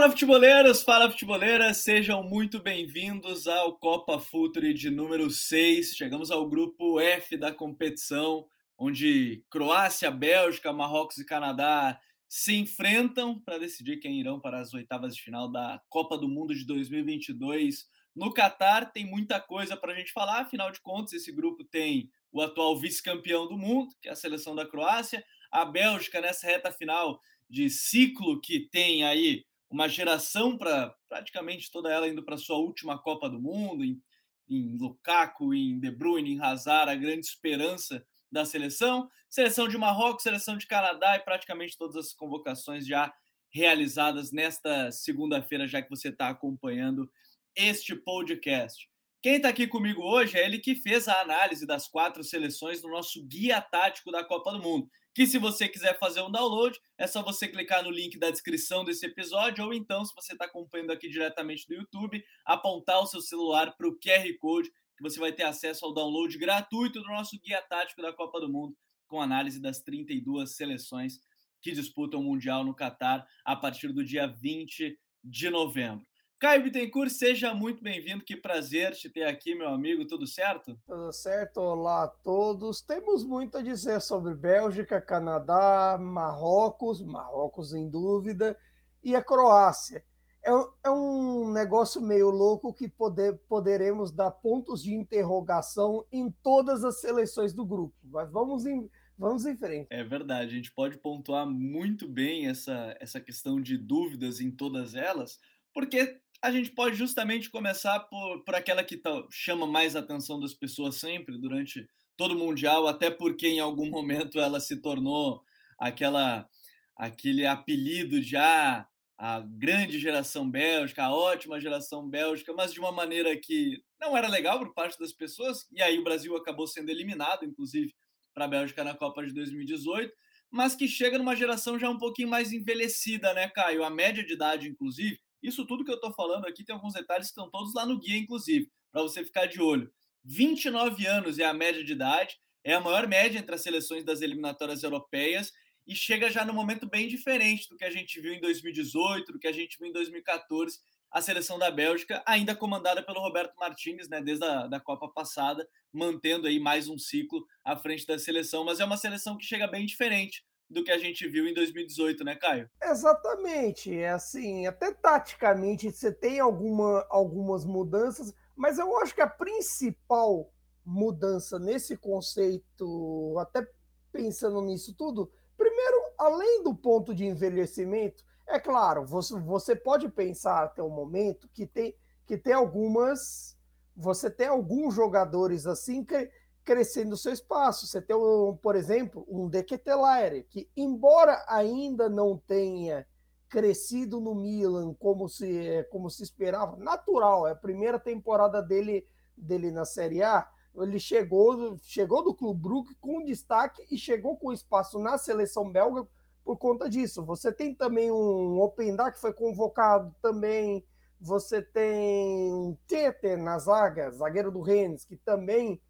Fala futeboleiros, fala futeboleiras, sejam muito bem-vindos ao Copa Futre de número 6. Chegamos ao grupo F da competição, onde Croácia, Bélgica, Marrocos e Canadá se enfrentam para decidir quem irão para as oitavas de final da Copa do Mundo de 2022 no Catar. Tem muita coisa para a gente falar, afinal de contas, esse grupo tem o atual vice-campeão do mundo, que é a seleção da Croácia, a Bélgica nessa reta final de ciclo que tem aí uma geração para praticamente toda ela indo para sua última Copa do Mundo, em, em Lukaku, em De Bruyne, em Hazard, a grande esperança da seleção, seleção de Marrocos, seleção de Canadá e praticamente todas as convocações já realizadas nesta segunda-feira, já que você está acompanhando este podcast. Quem está aqui comigo hoje é ele que fez a análise das quatro seleções do nosso guia tático da Copa do Mundo que se você quiser fazer um download, é só você clicar no link da descrição desse episódio, ou então, se você está acompanhando aqui diretamente do YouTube, apontar o seu celular para o QR Code, que você vai ter acesso ao download gratuito do nosso guia tático da Copa do Mundo, com análise das 32 seleções que disputam o Mundial no Catar a partir do dia 20 de novembro. Caio Bittencourt, seja muito bem-vindo. Que prazer te ter aqui, meu amigo. Tudo certo? Tudo certo. Olá a todos. Temos muito a dizer sobre Bélgica, Canadá, Marrocos, Marrocos em dúvida, e a Croácia. É, é um negócio meio louco que poder, poderemos dar pontos de interrogação em todas as seleções do grupo. Mas vamos em, vamos em frente. É verdade. A gente pode pontuar muito bem essa, essa questão de dúvidas em todas elas, porque a gente pode justamente começar por, por aquela que tá, chama mais a atenção das pessoas sempre durante todo o Mundial, até porque em algum momento ela se tornou aquela aquele apelido de ah, a grande geração bélgica, a ótima geração bélgica, mas de uma maneira que não era legal por parte das pessoas, e aí o Brasil acabou sendo eliminado, inclusive, para a Bélgica na Copa de 2018, mas que chega numa geração já um pouquinho mais envelhecida, né, Caio? A média de idade, inclusive, isso tudo que eu estou falando aqui tem alguns detalhes que estão todos lá no guia, inclusive, para você ficar de olho. 29 anos é a média de idade, é a maior média entre as seleções das eliminatórias europeias e chega já no momento bem diferente do que a gente viu em 2018, do que a gente viu em 2014, a seleção da Bélgica, ainda comandada pelo Roberto Martins, né, desde a da Copa passada, mantendo aí mais um ciclo à frente da seleção, mas é uma seleção que chega bem diferente do que a gente viu em 2018, né, Caio? Exatamente. É assim, até taticamente você tem alguma, algumas mudanças, mas eu acho que a principal mudança nesse conceito, até pensando nisso tudo, primeiro, além do ponto de envelhecimento, é claro, você, você pode pensar até o momento que tem, que tem algumas. Você tem alguns jogadores assim que crescendo seu espaço. Você tem, um, por exemplo, um De Ketelaere, que, embora ainda não tenha crescido no Milan como se, como se esperava, natural, é a primeira temporada dele, dele na Série A, ele chegou, chegou do Clube Brugge com destaque e chegou com espaço na seleção belga por conta disso. Você tem também um Openda que foi convocado também, você tem Tete na zaga, zagueiro do Rennes, que também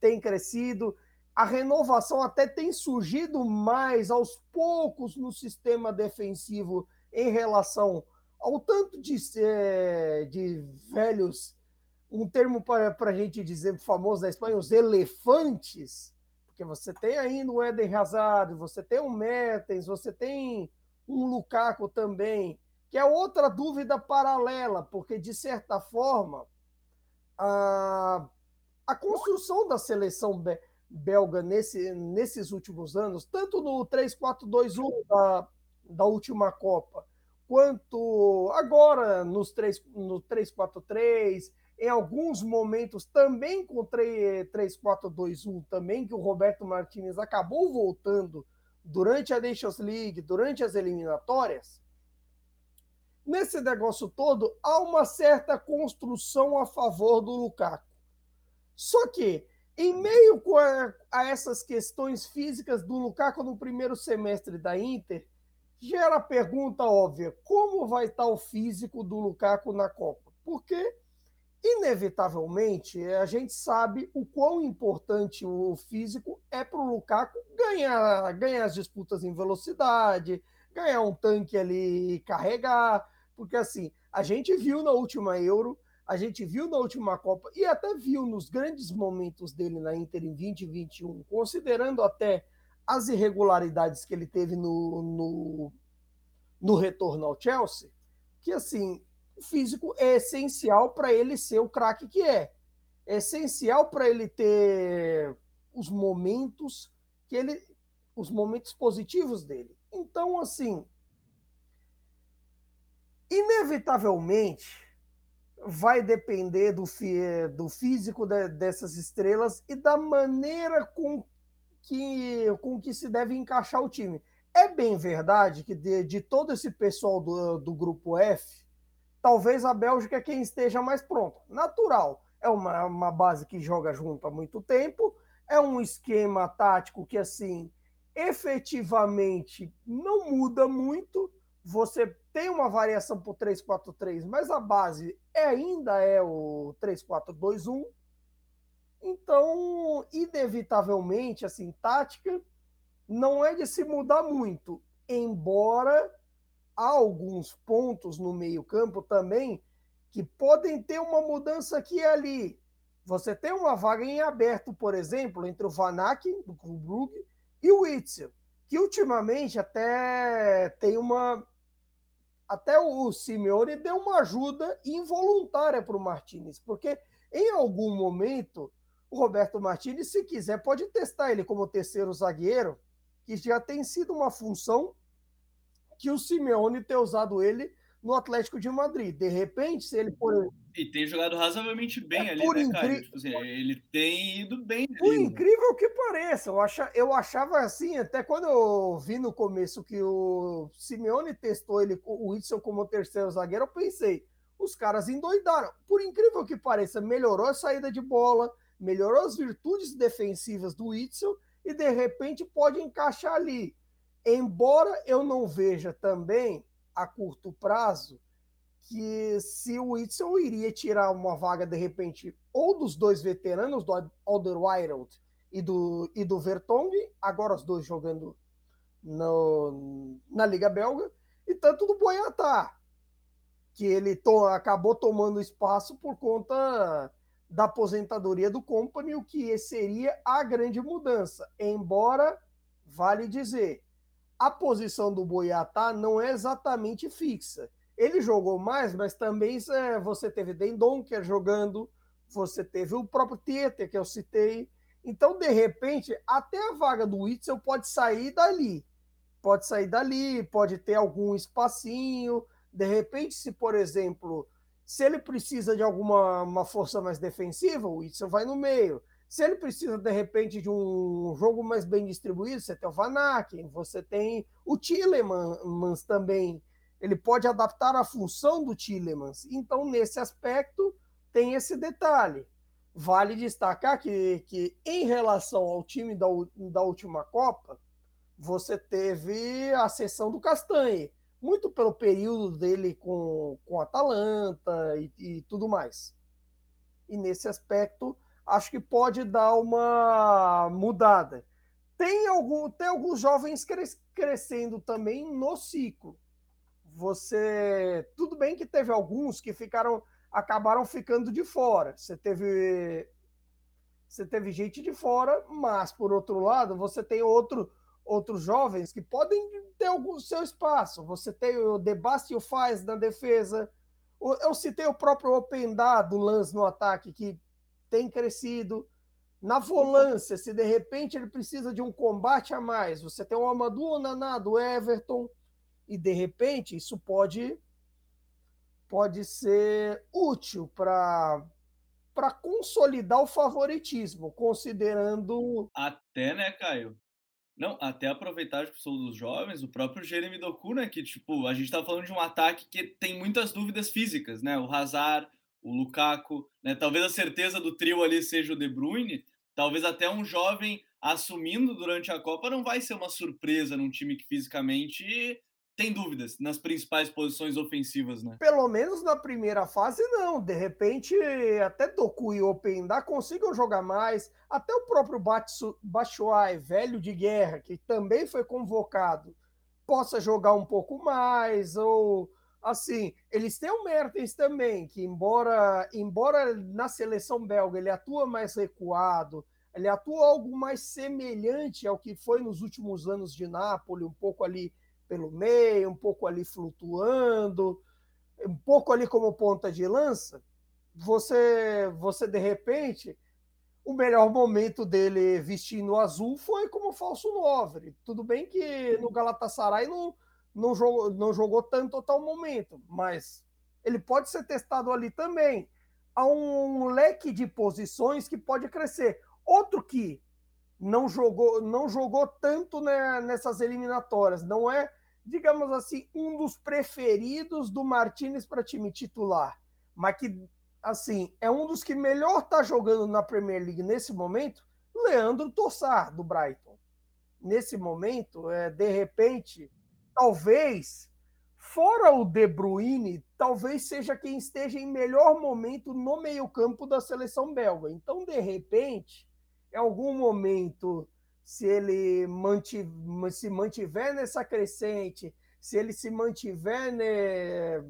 tem crescido, a renovação até tem surgido mais aos poucos no sistema defensivo em relação ao tanto de, de velhos, um termo para a gente dizer famoso da Espanha, os elefantes, porque você tem ainda o Eden Hazard, você tem o Mertens, você tem um Lukaku também, que é outra dúvida paralela, porque de certa forma a a construção da seleção belga nesse, nesses últimos anos, tanto no 3-4-2-1 da, da última Copa, quanto agora nos 3, no 3-4-3, em alguns momentos também com 3-4-2-1 também, que o Roberto Martinez acabou voltando durante a Nations League, durante as eliminatórias, nesse negócio todo há uma certa construção a favor do Lukaku. Só que, em meio a, essas questões físicas do Lukaku no primeiro semestre da Inter, gera a pergunta óbvia: como vai estar o físico do Lukaku na Copa? Porque, inevitavelmente, a gente sabe o quão importante o físico é para o Lukaku ganhar, ganhar as disputas em velocidade, ganhar um tanque ali e carregar, porque assim, a gente viu na última Euro, a gente viu na última Copa e até viu nos grandes momentos dele na Inter em 2021, considerando até as irregularidades que ele teve no, no, no retorno ao Chelsea, que assim, o físico é essencial para ele ser o craque que é. É essencial para ele ter os momentos que ele os momentos positivos dele. Então, assim, inevitavelmente vai depender do, do físico de, dessas estrelas e da maneira com que, com que se deve encaixar o time. É bem verdade que de, de todo esse pessoal do, do grupo F, talvez a Bélgica é quem esteja mais pronta. Natural. É uma, uma base que joga junto há muito tempo, é um esquema tático que, assim, efetivamente não muda muito. Você tem uma variação por 3-4-3, mas a base é, ainda é o 3-4-2-1. Então, inevitavelmente, assim, tática não é de se mudar muito, embora há alguns pontos no meio-campo também que podem ter uma mudança aqui e ali. Você tem uma vaga em aberto, por exemplo, entre o Vanak, do Clube Brugge, e o Witzel, que ultimamente até tem uma. Até o Simeone deu uma ajuda involuntária para o Martinez, porque em algum momento o Roberto Martinez, se quiser, pode testar ele como terceiro zagueiro, que já tem sido uma função que o Simeone ter usado ele no Atlético de Madrid. De repente, se ele for. E tem jogado razoavelmente bem é, ali, né, incri... Tipo assim, ele tem ido bem. Por ali, incrível que pareça, eu, acha... eu achava assim, até quando eu vi no começo que o Simeone testou ele, o Whitson como terceiro zagueiro, eu pensei, os caras endoidaram. Por incrível que pareça, melhorou a saída de bola, melhorou as virtudes defensivas do Whitson e de repente pode encaixar ali. Embora eu não veja também a curto prazo que se o Whitson iria tirar uma vaga de repente ou dos dois veteranos, do Alderweireld e do, e do Vertonghen, agora os dois jogando no, na Liga Belga, e tanto do Boiatá, que ele to, acabou tomando espaço por conta da aposentadoria do Company, o que seria a grande mudança. Embora, vale dizer, a posição do Boiatá não é exatamente fixa. Ele jogou mais, mas também é, você teve Dendonker jogando, você teve o próprio Tieter, que eu citei. Então, de repente, até a vaga do Witzel pode sair dali. Pode sair dali, pode ter algum espacinho. De repente, se, por exemplo, se ele precisa de alguma uma força mais defensiva, o Itzel vai no meio. Se ele precisa, de repente, de um jogo mais bem distribuído, você tem o Van Aken, você tem o Tillemans também. Ele pode adaptar a função do Tillemans. Então, nesse aspecto, tem esse detalhe. Vale destacar que, que em relação ao time da, da última Copa, você teve a sessão do Castanhe muito pelo período dele com, com Atalanta e, e tudo mais. E nesse aspecto, acho que pode dar uma mudada. Tem, algum, tem alguns jovens cres, crescendo também no ciclo. Você. Tudo bem que teve alguns que ficaram. acabaram ficando de fora. Você teve. Você teve gente de fora, mas por outro lado, você tem outro, outros jovens que podem ter algum seu espaço. Você tem o Debastio faz na defesa. Eu citei o próprio Opendá do Lance no ataque, que tem crescido. Na volância, se de repente ele precisa de um combate a mais, você tem o Amadou Onaná do Everton, e de repente isso pode pode ser útil para para consolidar o favoritismo, considerando até, né, Caio? Não, até aproveitar a expulsão dos jovens, o próprio Jeremy Doku, né, que tipo, a gente tá falando de um ataque que tem muitas dúvidas físicas, né? O Hazard, o Lukaku, né? Talvez a certeza do trio ali seja o De Bruyne, talvez até um jovem assumindo durante a Copa não vai ser uma surpresa num time que fisicamente tem dúvidas nas principais posições ofensivas, né? Pelo menos na primeira fase, não. De repente, até Doku e Openda consigam jogar mais. Até o próprio Batshuayi, velho de guerra, que também foi convocado, possa jogar um pouco mais. Ou assim, eles têm o Mertens também, que embora, embora na seleção belga ele atua mais recuado, ele atua algo mais semelhante ao que foi nos últimos anos de Nápoles, um pouco ali pelo meio, um pouco ali flutuando, um pouco ali como ponta de lança, você, você de repente, o melhor momento dele vestindo azul foi como falso 9. Tudo bem que no Galatasaray não, não, jogou, não jogou tanto até o momento, mas ele pode ser testado ali também. Há um leque de posições que pode crescer. Outro que não jogou, não jogou tanto né, nessas eliminatórias, não é, digamos assim, um dos preferidos do Martinez para time titular, mas que assim, é um dos que melhor está jogando na Premier League nesse momento, Leandro Tossar, do Brighton. Nesse momento, é, de repente, talvez, fora o De Bruyne, talvez seja quem esteja em melhor momento no meio-campo da seleção belga. Então, de repente, em algum momento, se ele mantiver, se mantiver nessa crescente, se ele se mantiver né,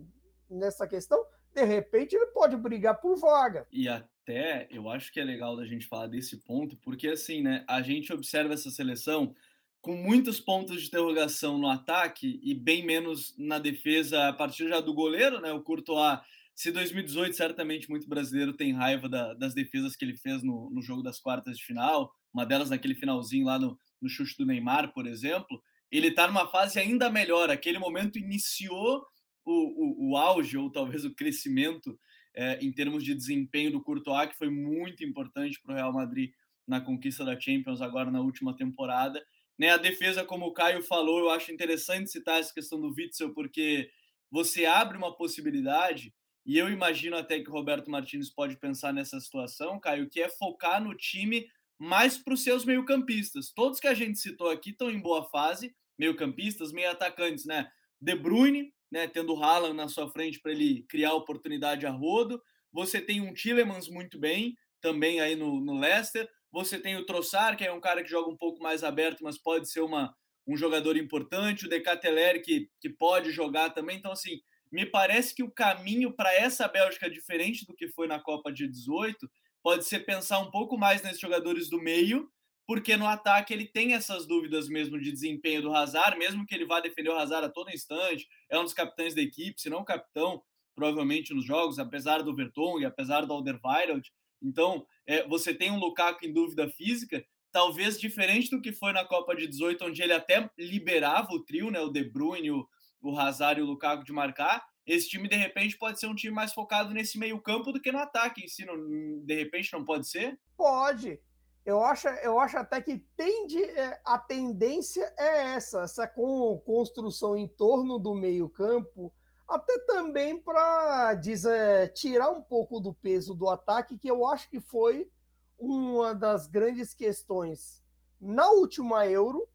nessa questão, de repente ele pode brigar por vaga. E até eu acho que é legal da gente falar desse ponto, porque assim, né, a gente observa essa seleção com muitos pontos de interrogação no ataque e bem menos na defesa a partir já do goleiro, né? O Courtois, se 2018 certamente muito brasileiro tem raiva da, das defesas que ele fez no, no, jogo das quartas de final, uma delas naquele finalzinho lá no, no chute do Neymar, por exemplo. Ele está numa fase ainda melhor. Aquele momento iniciou o, o, o auge ou talvez o crescimento é, em termos de desempenho do Courtois, que foi muito importante para o Real Madrid na conquista da Champions agora na última temporada. Né, a defesa, como o Caio falou, eu acho interessante citar essa questão do Witzel, porque você abre uma possibilidade, e eu imagino até que o Roberto Martins pode pensar nessa situação, Caio, que é focar no time mais para os seus meio-campistas. Todos que a gente citou aqui estão em boa fase, meio-campistas, meio-atacantes, né? De Bruyne, né, tendo o Haaland na sua frente para ele criar oportunidade a rodo. Você tem um Tillemans muito bem, também aí no, no Leicester. Você tem o Trossard, que é um cara que joga um pouco mais aberto, mas pode ser uma, um jogador importante. O Decateler, que, que pode jogar também. Então, assim, me parece que o caminho para essa Bélgica, diferente do que foi na Copa de 18, pode ser pensar um pouco mais nesses jogadores do meio porque no ataque ele tem essas dúvidas mesmo de desempenho do Hazard, mesmo que ele vá defender o Hazard a todo instante, é um dos capitães da equipe, se não capitão, provavelmente nos jogos, apesar do Vertonghen, apesar do Alderweireld. Então, é, você tem um Lukaku em dúvida física, talvez diferente do que foi na Copa de 18, onde ele até liberava o trio, né, o De Bruyne, o, o Hazard e o Lukaku de marcar, esse time de repente pode ser um time mais focado nesse meio campo do que no ataque em si, não, de repente não pode ser? Pode, eu acho, eu acho até que tende, é, a tendência é essa, essa com, construção em torno do meio-campo, até também para é, tirar um pouco do peso do ataque, que eu acho que foi uma das grandes questões na última Euro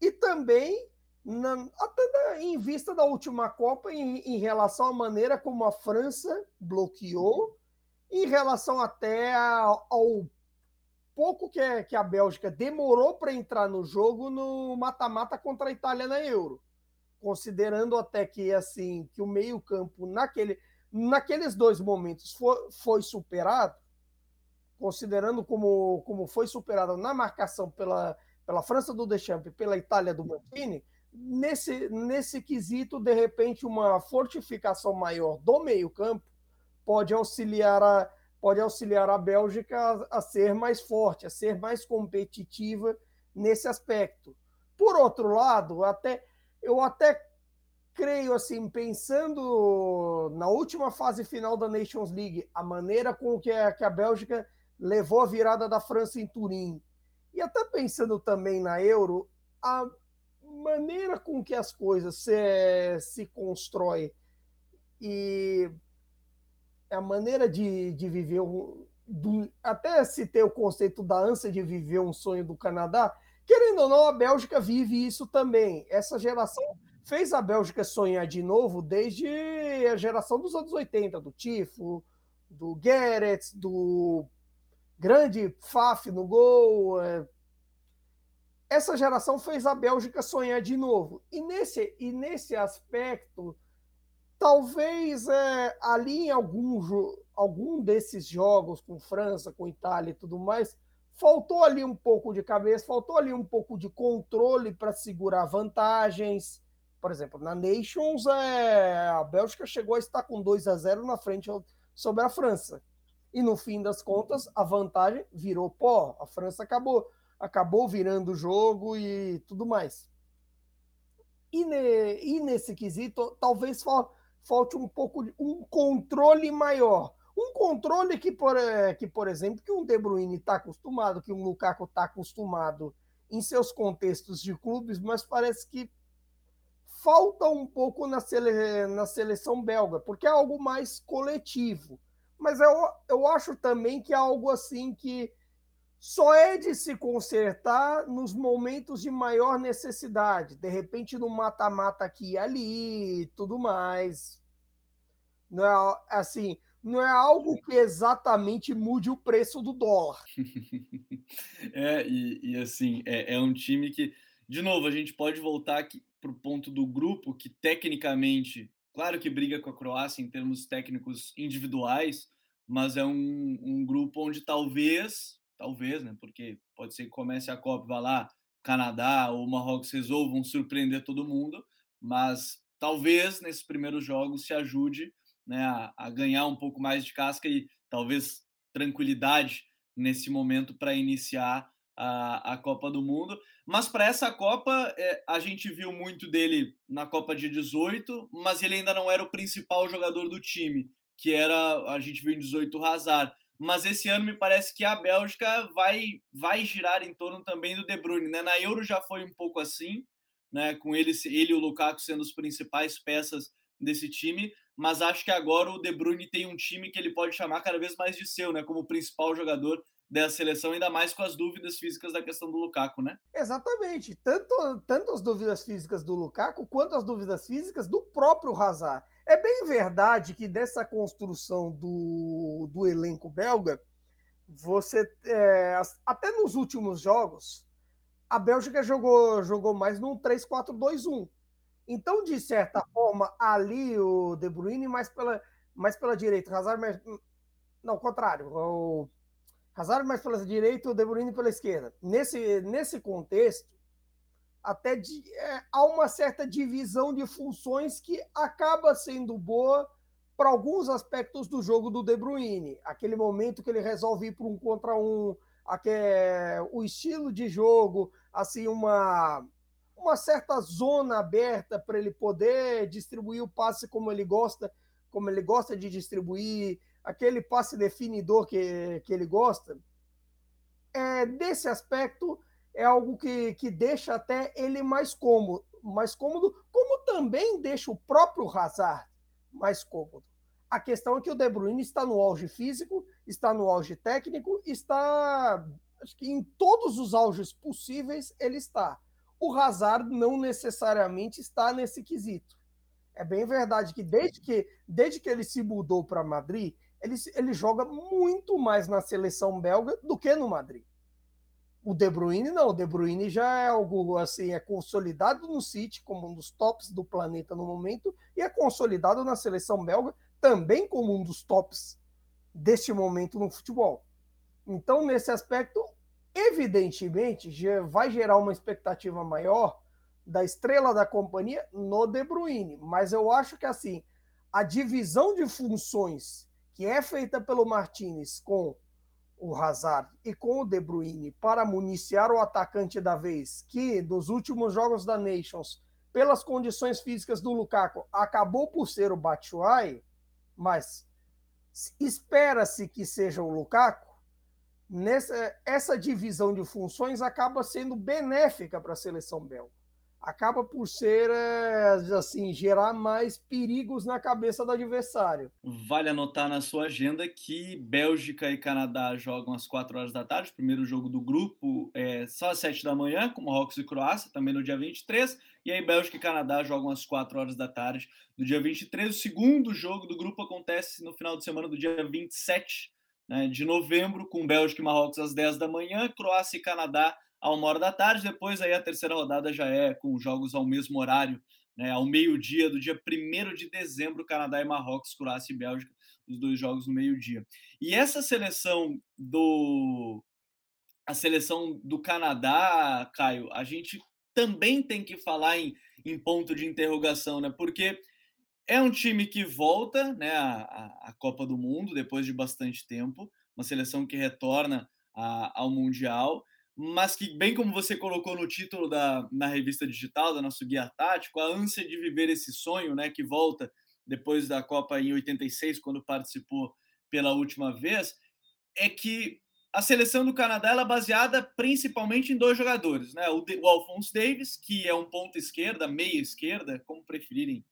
e também na, até em vista da última Copa em, em relação à maneira como a França bloqueou, em relação até ao pouco que, é, que a Bélgica demorou para entrar no jogo no mata-mata contra a Itália na Euro. Considerando até que assim que o meio-campo naquele, naqueles dois momentos foi, foi superado, considerando como, como foi superado na marcação pela, pela França do Deschamps e pela Itália do Mancini, nesse, nesse quesito, de repente, uma fortificação maior do meio-campo pode auxiliar a, pode auxiliar a Bélgica a, a ser mais forte, a ser mais competitiva nesse aspecto. Por outro lado, até eu até creio assim, pensando na última fase final da Nations League, a maneira com que a, que a Bélgica levou a virada da França em Turim, e até pensando também na Euro, a maneira com que as coisas se, se constrói e a maneira de, de viver, do, até se ter o conceito da ânsia de viver um sonho do Canadá, querendo ou não, a Bélgica vive isso também. Essa geração fez a Bélgica sonhar de novo desde a geração dos anos 80, do Tifo, do Gerrits, do grande Faf no gol. É. Essa geração fez a Bélgica sonhar de novo. E nesse, e nesse aspecto, talvez é, ali em algum, algum desses jogos com França, com Itália e tudo mais, faltou ali um pouco de cabeça, faltou ali um pouco de controle para segurar vantagens. Por exemplo, na Nations, é, a Bélgica chegou a estar com 2 a 0 na frente sobre a França. E no fim das contas, a vantagem virou pó. A França acabou, acabou virando o jogo e tudo mais. E, ne, e nesse quesito, talvez falte um pouco de um controle maior. Um controle que, por, é, que, por exemplo, que um De Bruyne está acostumado, que um Lukaku está acostumado em seus contextos de clubes, mas parece que falta um pouco na, sele, na seleção belga, porque é algo mais coletivo. Mas eu, eu acho também que é algo assim que só é de se consertar nos momentos de maior necessidade. De repente, no mata-mata aqui e ali, tudo mais. Não é assim, não é algo que exatamente mude o preço do dólar. é, e, e assim, é, é, um time que, de novo, a gente pode voltar para o ponto do grupo, que tecnicamente, claro que briga com a Croácia em termos técnicos individuais, mas é um, um grupo onde talvez, talvez, né? Porque pode ser que comece a Copa, vá lá, Canadá ou Marrocos resolvam surpreender todo mundo, mas talvez nesses primeiros jogos se ajude né, a, a ganhar um pouco mais de casca e talvez tranquilidade nesse momento para iniciar a, a Copa do Mundo. Mas para essa Copa, é, a gente viu muito dele na Copa de 18, mas ele ainda não era o principal jogador do time que era a gente viu em 18 Hazard. Mas esse ano me parece que a Bélgica vai vai girar em torno também do De Bruyne, né? Na Euro já foi um pouco assim, né, com ele ele e o Lukaku sendo as principais peças desse time, mas acho que agora o De Bruyne tem um time que ele pode chamar cada vez mais de seu, né, como principal jogador dessa seleção, ainda mais com as dúvidas físicas da questão do Lukaku, né? Exatamente. Tanto, tanto as dúvidas físicas do Lukaku quanto as dúvidas físicas do próprio Hazard. É bem verdade que dessa construção do, do elenco belga, você é, até nos últimos jogos, a Bélgica jogou, jogou mais num 3-4-2-1. Então, de certa forma, ali o De Bruyne mais pela, mais pela direita, Hazard mais, não, contrário, o Hazard mais pela direita, o De Bruyne pela esquerda. Nesse, nesse contexto, até de, é, há uma certa divisão de funções que acaba sendo boa para alguns aspectos do jogo do De Bruyne. Aquele momento que ele resolve ir para um contra um, é, o estilo de jogo, assim, uma, uma certa zona aberta para ele poder distribuir o passe como ele gosta, como ele gosta de distribuir, aquele passe definidor que, que ele gosta. É, desse aspecto, é algo que, que deixa até ele mais cômodo, mais cômodo, como também deixa o próprio Hazard mais cômodo. A questão é que o De Bruyne está no auge físico, está no auge técnico, está acho que em todos os auges possíveis ele está. O Hazard não necessariamente está nesse quesito. É bem verdade que desde que, desde que ele se mudou para Madrid, ele, ele joga muito mais na seleção belga do que no Madrid. O De Bruyne não, o De Bruyne já é algo assim, é consolidado no City como um dos tops do planeta no momento e é consolidado na seleção belga também como um dos tops deste momento no futebol. Então, nesse aspecto, evidentemente, vai gerar uma expectativa maior da estrela da companhia no De Bruyne, mas eu acho que assim, a divisão de funções que é feita pelo Martinez com o Hazard e com o De Bruyne para municiar o atacante da vez, que dos últimos jogos da Nations, pelas condições físicas do Lukaku, acabou por ser o Batshuayi, mas espera-se que seja o Lukaku, nessa, essa divisão de funções acaba sendo benéfica para a seleção belga acaba por ser, é, assim, gerar mais perigos na cabeça do adversário. Vale anotar na sua agenda que Bélgica e Canadá jogam às 4 horas da tarde, o primeiro jogo do grupo é só às 7 da manhã, com Marrocos e Croácia, também no dia 23, e aí Bélgica e Canadá jogam às 4 horas da tarde do dia 23. O segundo jogo do grupo acontece no final de semana do dia 27 né, de novembro, com Bélgica e Marrocos às 10 da manhã, Croácia e Canadá a uma hora da tarde. Depois aí a terceira rodada já é com jogos ao mesmo horário né, ao meio-dia do dia 1 de dezembro, Canadá e Marrocos, Croácia e Bélgica, os dois jogos no meio-dia. E essa seleção do a seleção do Canadá, Caio, a gente também tem que falar em, em ponto de interrogação, né? Porque é um time que volta né, a, a Copa do Mundo depois de bastante tempo, uma seleção que retorna a, ao Mundial, mas que, bem como você colocou no título da, na revista digital, da nosso guia tático, a ânsia de viver esse sonho, né, que volta depois da Copa em 86, quando participou pela última vez, é que a seleção do Canadá é baseada principalmente em dois jogadores, né? O, o Alphonse Davis, que é um ponto esquerda, meia esquerda, como preferirem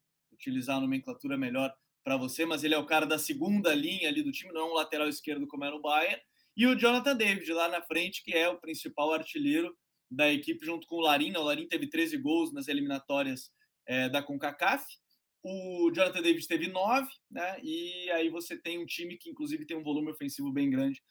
utilizar a nomenclatura melhor para você, mas ele é o cara da segunda linha ali do time, não é um lateral esquerdo como era o Bayern e o Jonathan David lá na frente, que é o principal artilheiro da equipe, junto com o Larin. O Larin teve 13 gols nas eliminatórias é, da CONCACAF. O Jonathan David teve 9, né? E aí você tem um time que, inclusive, tem um volume ofensivo bem grande.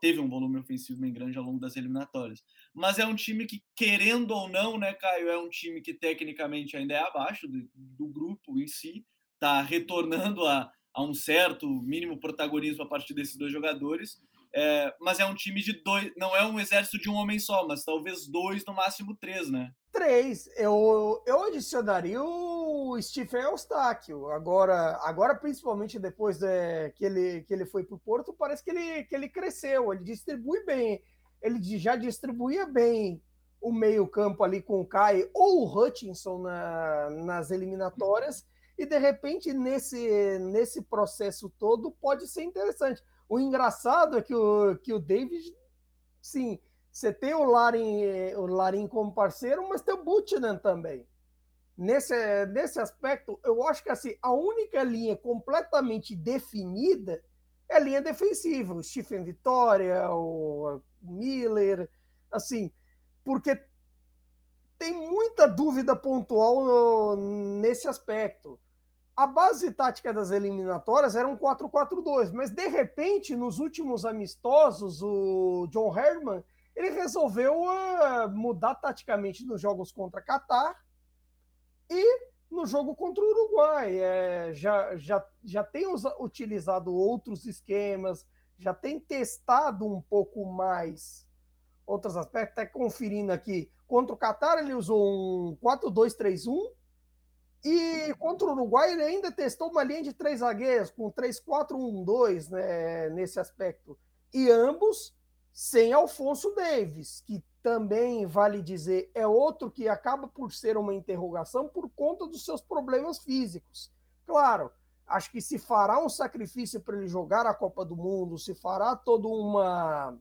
Teve um volume ofensivo bem grande ao longo das eliminatórias. Mas é um time que, querendo ou não, né, Caio, é um time que tecnicamente ainda é abaixo do, do grupo em si, está retornando a, a um certo mínimo protagonismo a partir desses dois jogadores é, mas é um time de dois, não é um exército de um homem só, mas talvez dois, no máximo três, né? Três. Eu, eu adicionaria o Stephen Eustáquio. Agora, agora principalmente depois de, que, ele, que ele foi para o Porto, parece que ele, que ele cresceu, ele distribui bem. Ele já distribuía bem o meio-campo ali com o Kai ou o Hutchinson na, nas eliminatórias. E de repente, nesse, nesse processo todo, pode ser interessante. O engraçado é que o, que o David, sim, você tem o Larin, o Larin como parceiro, mas tem o Butchnan também. Nesse, nesse aspecto, eu acho que assim, a única linha completamente definida é a linha defensiva. O Stephen Vitória, o Miller, assim, porque tem muita dúvida pontual nesse aspecto a base tática das eliminatórias era um 4-4-2, mas de repente, nos últimos amistosos, o John Herman ele resolveu uh, mudar taticamente nos jogos contra Catar e no jogo contra o Uruguai. É, já, já, já tem utilizado outros esquemas, já tem testado um pouco mais outros aspectos, até conferindo aqui. Contra o Catar, ele usou um 4-2-3-1 e contra o Uruguai, ele ainda testou uma linha de três zagueiros, com 3-4-1-2 né, nesse aspecto. E ambos sem Alfonso Davis, que também, vale dizer, é outro que acaba por ser uma interrogação por conta dos seus problemas físicos. Claro, acho que se fará um sacrifício para ele jogar a Copa do Mundo, se fará todo uma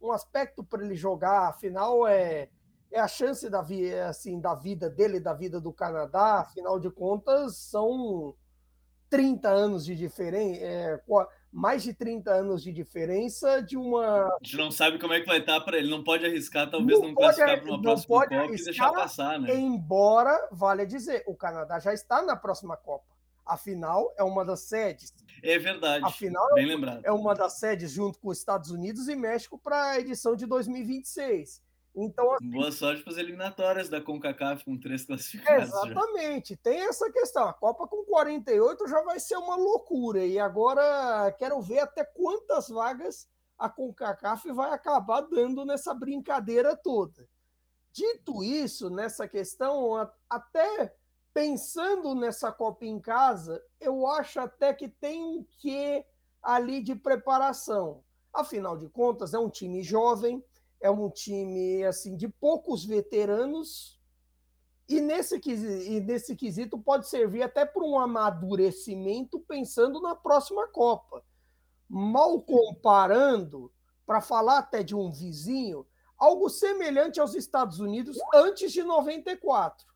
um aspecto para ele jogar, afinal é é a chance da, assim, da vida dele, da vida do Canadá, afinal de contas, são 30 anos de diferença, é, mais de 30 anos de diferença de uma. A gente não sabe como é que vai estar para ele, não pode arriscar, talvez não, não classificar para uma próxima Copa arriscar, e deixar passar, né? Embora, vale dizer, o Canadá já está na próxima Copa. Afinal, é uma das sedes. É verdade. Afinal, bem lembrado. É uma das sedes junto com os Estados Unidos e México para a edição de 2026. Então, assim, Boa sorte para as eliminatórias da CONCACAF com três classificados. Exatamente, já. tem essa questão. A Copa com 48 já vai ser uma loucura. E agora quero ver até quantas vagas a CONCACAF vai acabar dando nessa brincadeira toda. Dito isso, nessa questão, até pensando nessa Copa em casa, eu acho até que tem um quê ali de preparação. Afinal de contas, é um time jovem é um time assim de poucos veteranos e nesse, e nesse quesito pode servir até para um amadurecimento pensando na próxima Copa. Mal comparando, para falar até de um vizinho, algo semelhante aos Estados Unidos antes de 94,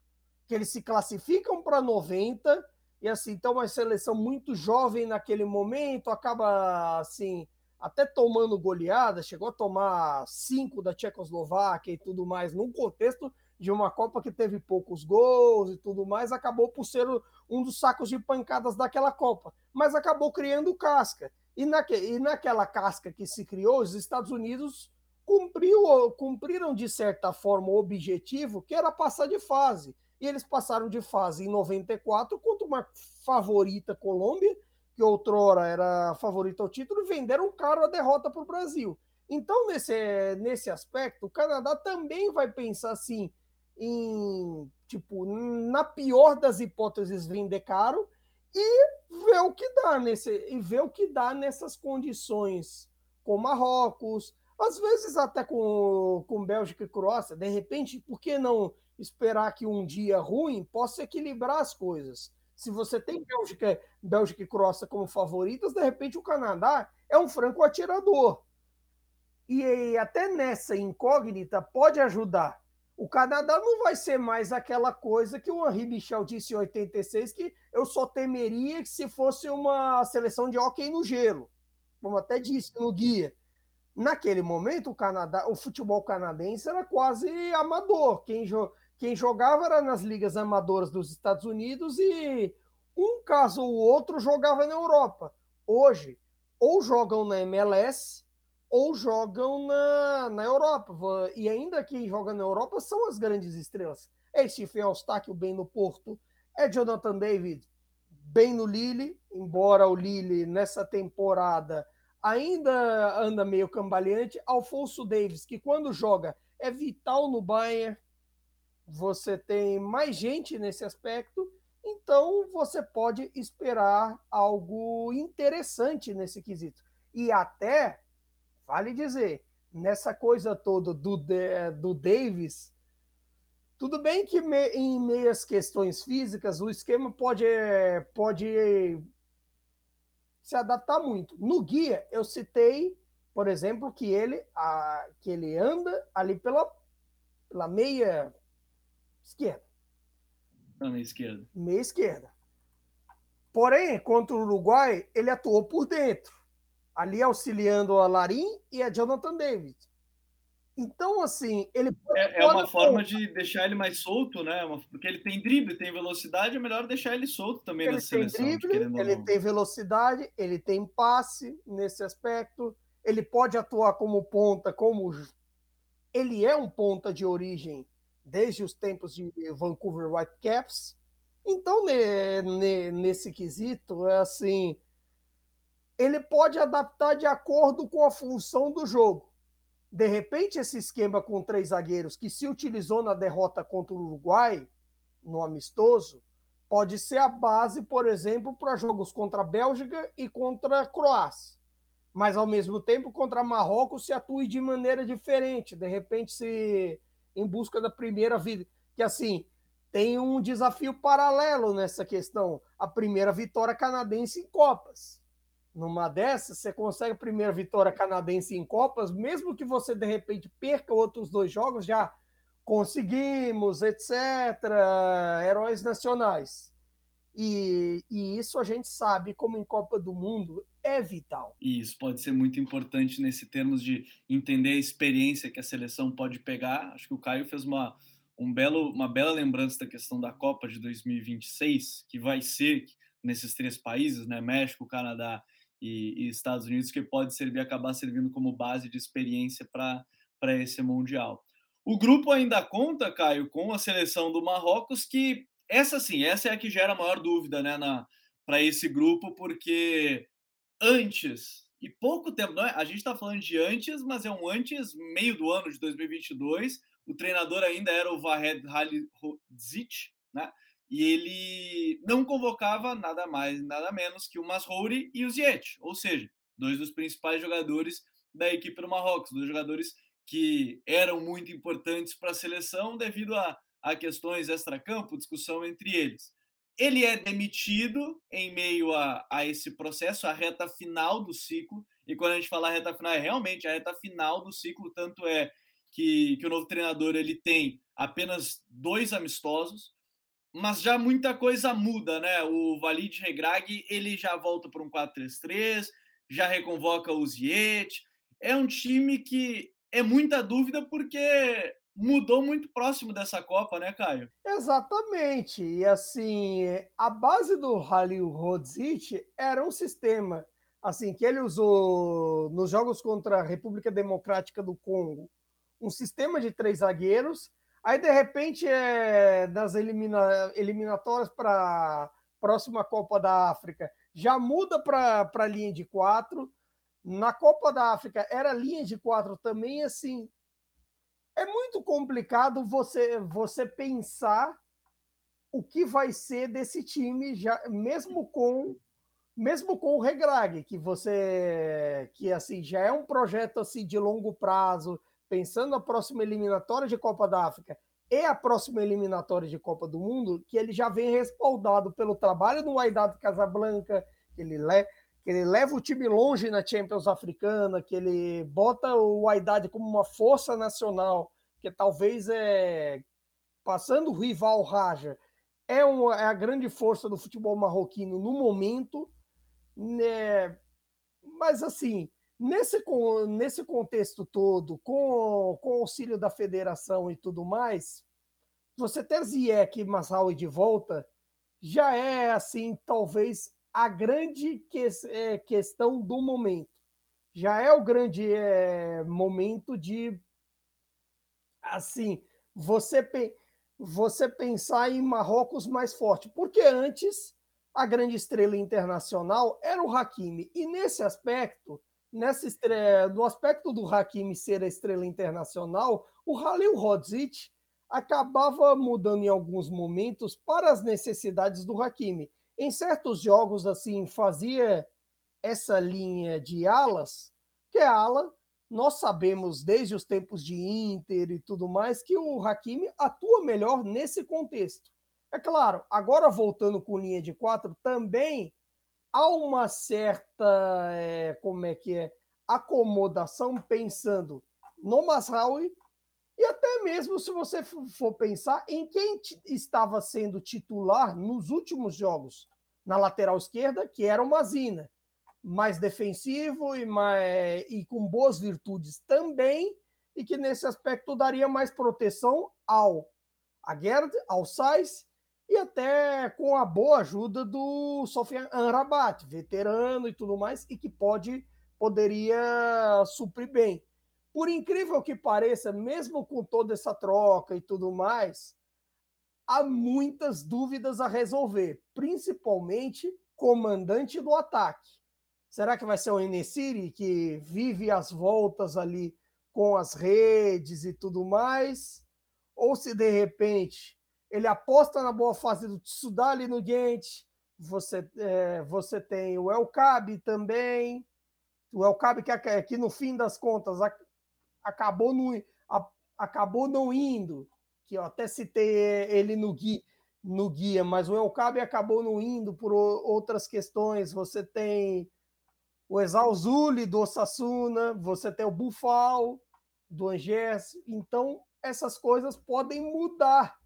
que eles se classificam para 90 e assim, então uma seleção muito jovem naquele momento, acaba assim, até tomando goleada, chegou a tomar cinco da Tchecoslováquia e tudo mais, num contexto de uma Copa que teve poucos gols e tudo mais, acabou por ser um dos sacos de pancadas daquela Copa, mas acabou criando casca. E, naque, e naquela casca que se criou, os Estados Unidos cumpriu, cumpriram de certa forma o objetivo que era passar de fase. e eles passaram de fase em 94 contra uma favorita Colômbia, que outrora era favorita ao título, venderam caro a derrota para o Brasil. Então, nesse, nesse aspecto, o Canadá também vai pensar assim em, tipo, na pior das hipóteses, vender caro e ver o que dá nesse e ver o que dá nessas condições com Marrocos, às vezes até com, com Bélgica e Croácia, de repente, por que não esperar que um dia ruim possa equilibrar as coisas? Se você tem Bélgica, Bélgica e Croácia como favoritas, de repente o Canadá é um franco atirador. E até nessa incógnita pode ajudar. O Canadá não vai ser mais aquela coisa que o Henri Michel disse em 86, que eu só temeria que se fosse uma seleção de hóquei no gelo. Como até disse no guia. Naquele momento, o Canadá, o futebol canadense era quase amador. Quem, jo, quem jogava era nas ligas amadoras dos Estados Unidos e um caso ou outro jogava na Europa. Hoje, ou jogam na MLS ou jogam na, na Europa. E ainda quem joga na Europa são as grandes estrelas. É Stephen Eustáquio bem no Porto, é Jonathan David bem no Lille, embora o Lille nessa temporada ainda anda meio cambaleante. Alfonso Davis, que quando joga é vital no Bayern. Você tem mais gente nesse aspecto, então você pode esperar algo interessante nesse quesito. E até, vale dizer, nessa coisa toda do, do Davis, tudo bem que me, em meias questões físicas o esquema pode, pode se adaptar muito. No guia, eu citei, por exemplo, que ele, a, que ele anda ali pela, pela meia esquerda. Na meia esquerda. Meia esquerda. Porém, contra o Uruguai, ele atuou por dentro, ali auxiliando a Larim e a Jonathan David. Então, assim, ele. É, é uma forma de deixar ele mais solto, né? Porque ele tem drible, tem velocidade, é melhor deixar ele solto também ele na seleção. Drible, ele tem velocidade, ele tem passe nesse aspecto, ele pode atuar como ponta, como. Ele é um ponta de origem desde os tempos de Vancouver Whitecaps. Então, nesse quesito, é assim. Ele pode adaptar de acordo com a função do jogo de repente, esse esquema com três zagueiros que se utilizou na derrota contra o Uruguai, no amistoso, pode ser a base, por exemplo, para jogos contra a Bélgica e contra a Croácia. Mas, ao mesmo tempo, contra Marrocos se atue de maneira diferente. De repente, se em busca da primeira vida. Que, assim, tem um desafio paralelo nessa questão. A primeira vitória canadense em Copas numa dessas, você consegue a primeira vitória canadense em Copas, mesmo que você de repente perca outros dois jogos, já conseguimos, etc. Heróis nacionais. E, e, isso a gente sabe, como em Copa do Mundo, é vital. Isso pode ser muito importante nesse termos de entender a experiência que a seleção pode pegar. Acho que o Caio fez uma, um belo, uma bela lembrança da questão da Copa de 2026, que vai ser nesses três países, né? México, Canadá e, e Estados Unidos, que pode servir, acabar servindo como base de experiência para esse Mundial. O grupo ainda conta, Caio, com a seleção do Marrocos, que essa sim, essa é a que gera a maior dúvida né, para esse grupo, porque antes, e pouco tempo, não é? a gente está falando de antes, mas é um antes, meio do ano de 2022, o treinador ainda era o Vahed Halidzic, né? e ele não convocava nada mais, nada menos que o Masrouri e o Ziyech, ou seja, dois dos principais jogadores da equipe do Marrocos, dois jogadores que eram muito importantes para a seleção devido a, a questões extra-campo, discussão entre eles. Ele é demitido em meio a, a esse processo, a reta final do ciclo, e quando a gente fala reta final, é realmente a reta final do ciclo, tanto é que, que o novo treinador ele tem apenas dois amistosos, mas já muita coisa muda, né? O Valide Regrag, ele já volta para um 4-3-3, já reconvoca o Ziet. É um time que é muita dúvida porque mudou muito próximo dessa Copa, né, Caio? Exatamente. E assim, a base do Halil Rodzic era um sistema assim que ele usou nos jogos contra a República Democrática do Congo, um sistema de três zagueiros Aí, de repente, é, nas elimina, eliminatórias para próxima Copa da África, já muda para linha de quatro. Na Copa da África era linha de quatro também, assim. É muito complicado você, você pensar o que vai ser desse time, já, mesmo com mesmo com o Regrag, que você que assim já é um projeto assim de longo prazo, pensando na próxima eliminatória de Copa da África e a próxima eliminatória de Copa do Mundo, que ele já vem respaldado pelo trabalho do Wydad Casablanca, que ele, le, que ele leva o time longe na Champions Africana, que ele bota o Wydad como uma força nacional, que talvez é passando o rival Raja, é, uma, é a grande força do futebol marroquino no momento, né? Mas assim, Nesse, nesse contexto todo, com, com o auxílio da federação e tudo mais, você ter Ziyech e Masraoui de volta já é, assim, talvez a grande que, é, questão do momento. Já é o grande é, momento de, assim, você, você pensar em Marrocos mais forte. Porque antes, a grande estrela internacional era o Hakimi. E nesse aspecto nessa estreia, no aspecto do Hakimi ser a estrela internacional, o Halil Rodzic acabava mudando em alguns momentos para as necessidades do Hakimi. Em certos jogos, assim, fazia essa linha de alas, que é ala, nós sabemos desde os tempos de Inter e tudo mais que o Hakimi atua melhor nesse contexto. É claro, agora voltando com linha de quatro, também há uma certa, é, como é que é, acomodação pensando no Masraoui e até mesmo se você for pensar em quem estava sendo titular nos últimos jogos na lateral esquerda, que era o Mazina, mais defensivo e, mais, e com boas virtudes também, e que nesse aspecto daria mais proteção ao Aguerd, ao Sais e até com a boa ajuda do Sofian Anrabat, veterano e tudo mais, e que pode poderia suprir bem. Por incrível que pareça, mesmo com toda essa troca e tudo mais, há muitas dúvidas a resolver, principalmente comandante do ataque. Será que vai ser o Enesiri que vive as voltas ali com as redes e tudo mais? Ou se de repente ele aposta na boa fase do Tsudali no Gente, você, é, você tem o El Cabe também, o El Cabe que, que no fim das contas acabou, no, a, acabou não indo, que eu até citei ele no guia, no guia mas o El Cabe acabou não indo por outras questões, você tem o Exalzuli do Osasuna, você tem o Bufal do Angers, então essas coisas podem mudar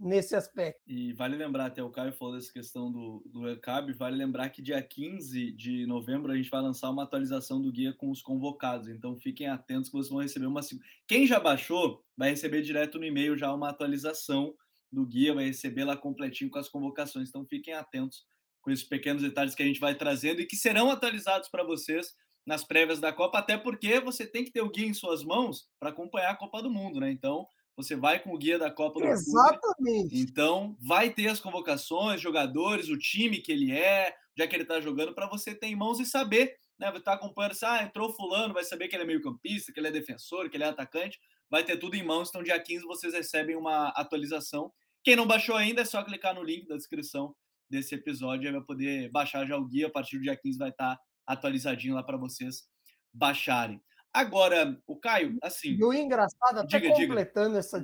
nesse aspecto. E vale lembrar, até o Caio falou dessa questão do, do ECAB, vale lembrar que dia 15 de novembro a gente vai lançar uma atualização do guia com os convocados, então fiquem atentos que vocês vão receber uma... Quem já baixou vai receber direto no e-mail já uma atualização do guia, vai receber lá completinho com as convocações, então fiquem atentos com esses pequenos detalhes que a gente vai trazendo e que serão atualizados para vocês nas prévias da Copa, até porque você tem que ter o guia em suas mãos para acompanhar a Copa do Mundo, né? Então, você vai com o guia da Copa do Exatamente. Então, vai ter as convocações, jogadores, o time que ele é, já que ele está jogando, para você ter em mãos e saber, né? Você tá acompanhando, assim, ah, entrou fulano, vai saber que ele é meio-campista, que ele é defensor, que ele é atacante, vai ter tudo em mãos. Então, dia 15 vocês recebem uma atualização. Quem não baixou ainda, é só clicar no link da descrição desse episódio, aí vai poder baixar já o guia. A partir do dia 15 vai estar tá atualizadinho lá para vocês baixarem. Agora, o Caio, assim. E o engraçado, até diga, completando diga. essa.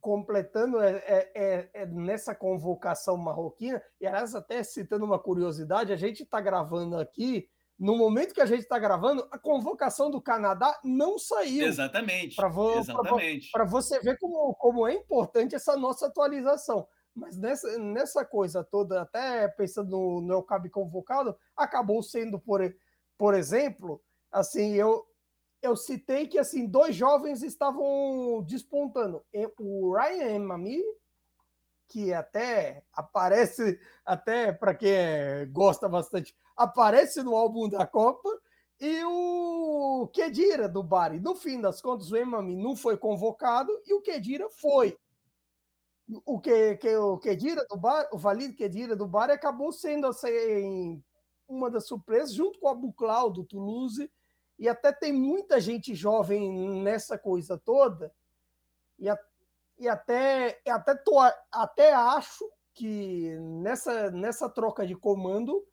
Completando é, é, é, é, nessa convocação marroquina, e aliás, até citando uma curiosidade, a gente está gravando aqui, no momento que a gente está gravando, a convocação do Canadá não saiu. Exatamente. Para você ver como, como é importante essa nossa atualização. Mas nessa, nessa coisa toda, até pensando no, no Elcabe convocado, acabou sendo, por, por exemplo, assim, eu, eu citei que assim dois jovens estavam despontando. O Ryan Mami, que até aparece, até para quem gosta bastante, aparece no álbum da Copa, e o Kedira do Bari. No fim das contas, o Emami não foi convocado e o Kedira foi. O que, que o Kedira do Bar, o Valide Kedira do Bari acabou sendo assim, uma das surpresas, junto com a Buclau do Toulouse, e até tem muita gente jovem nessa coisa toda, e, a, e até, até, tô, até acho que nessa, nessa troca de comando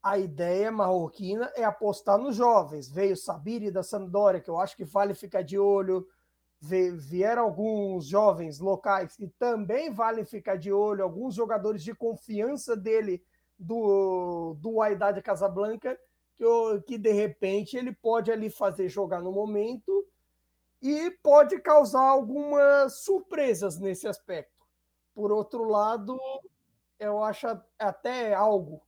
a ideia marroquina é apostar nos jovens. Veio Sabiri da Sampdoria, que eu acho que vale ficar de olho. Vieram alguns jovens locais que também vale ficar de olho, alguns jogadores de confiança dele do, do Aidade Casablanca, que, de repente ele pode ali fazer jogar no momento e pode causar algumas surpresas nesse aspecto. Por outro lado, eu acho até algo